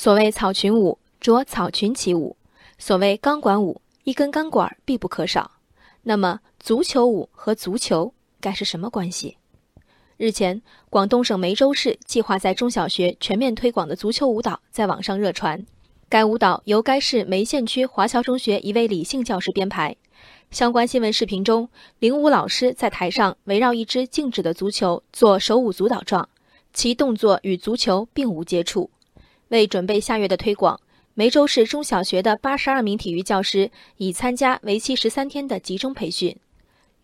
所谓草裙舞，着草裙起舞；所谓钢管舞，一根钢管必不可少。那么，足球舞和足球该是什么关系？日前，广东省梅州市计划在中小学全面推广的足球舞蹈在网上热传。该舞蹈由该市梅县区华侨中学一位李姓教师编排。相关新闻视频中，领舞老师在台上围绕一只静止的足球做手舞足蹈状，其动作与足球并无接触。为准备下月的推广，梅州市中小学的八十二名体育教师已参加为期十三天的集中培训。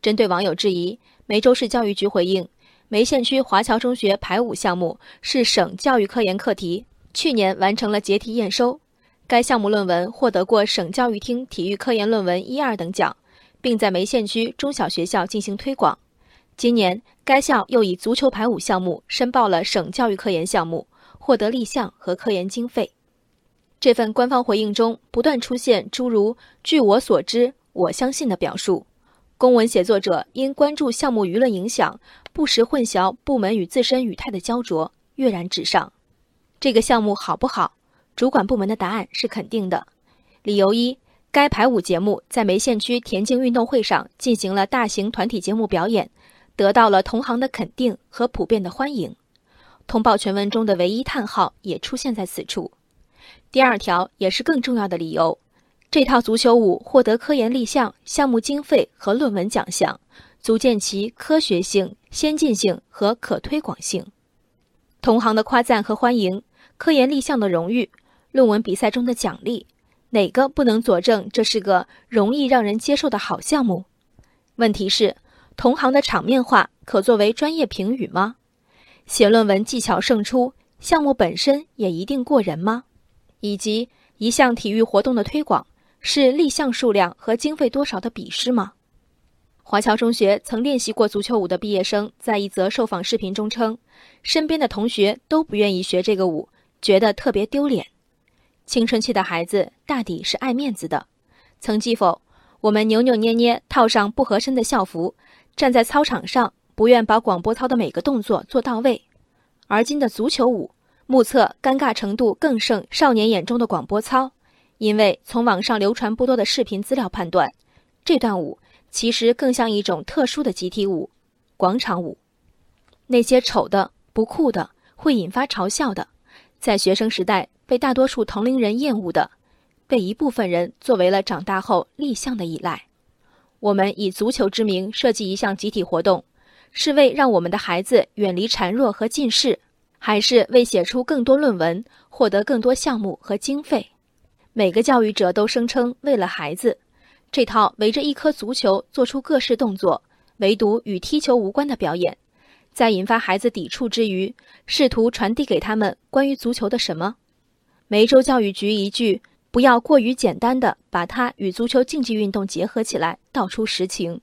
针对网友质疑，梅州市教育局回应：梅县区华侨中学排舞项目是省教育科研课题，去年完成了结题验收。该项目论文获得过省教育厅体育科研论文一二等奖，并在梅县区中小学校进行推广。今年，该校又以足球排舞项目申报了省教育科研项目。获得立项和科研经费。这份官方回应中不断出现诸如“据我所知”“我相信”的表述。公文写作者因关注项目舆论影响，不时混淆部门与自身语态的焦灼，跃然纸上。这个项目好不好？主管部门的答案是肯定的。理由一：该排舞节目在梅县区田径运动会上进行了大型团体节目表演，得到了同行的肯定和普遍的欢迎。通报全文中的唯一叹号也出现在此处。第二条也是更重要的理由：这套足球舞获得科研立项、项目经费和论文奖项，足见其科学性、先进性和可推广性。同行的夸赞和欢迎，科研立项的荣誉，论文比赛中的奖励，哪个不能佐证这是个容易让人接受的好项目？问题是，同行的场面话可作为专业评语吗？写论文技巧胜出，项目本身也一定过人吗？以及一项体育活动的推广是立项数量和经费多少的比试吗？华侨中学曾练习过足球舞的毕业生在一则受访视频中称，身边的同学都不愿意学这个舞，觉得特别丢脸。青春期的孩子大抵是爱面子的，曾记否？我们扭扭捏捏套上不合身的校服，站在操场上。不愿把广播操的每个动作做到位，而今的足球舞，目测尴尬程度更胜少年眼中的广播操，因为从网上流传不多的视频资料判断，这段舞其实更像一种特殊的集体舞——广场舞。那些丑的、不酷的、会引发嘲笑的，在学生时代被大多数同龄人厌恶的，被一部分人作为了长大后立项的依赖。我们以足球之名设计一项集体活动。是为让我们的孩子远离孱弱和近视，还是为写出更多论文、获得更多项目和经费？每个教育者都声称为了孩子，这套围着一颗足球做出各式动作，唯独与踢球无关的表演，在引发孩子抵触之余，试图传递给他们关于足球的什么？梅州教育局一句“不要过于简单的把它与足球竞技运动结合起来”，道出实情，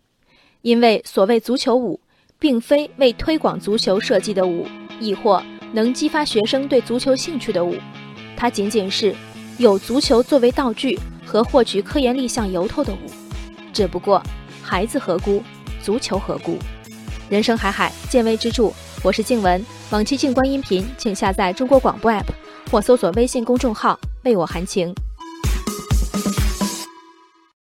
因为所谓足球舞。并非为推广足球设计的舞，亦或能激发学生对足球兴趣的舞，它仅仅是有足球作为道具和获取科研立项由头的舞。只不过，孩子何辜，足球何辜？人生海海，见微知著。我是静文，往期静观音频，请下载中国广播 app 或搜索微信公众号“为我含情”。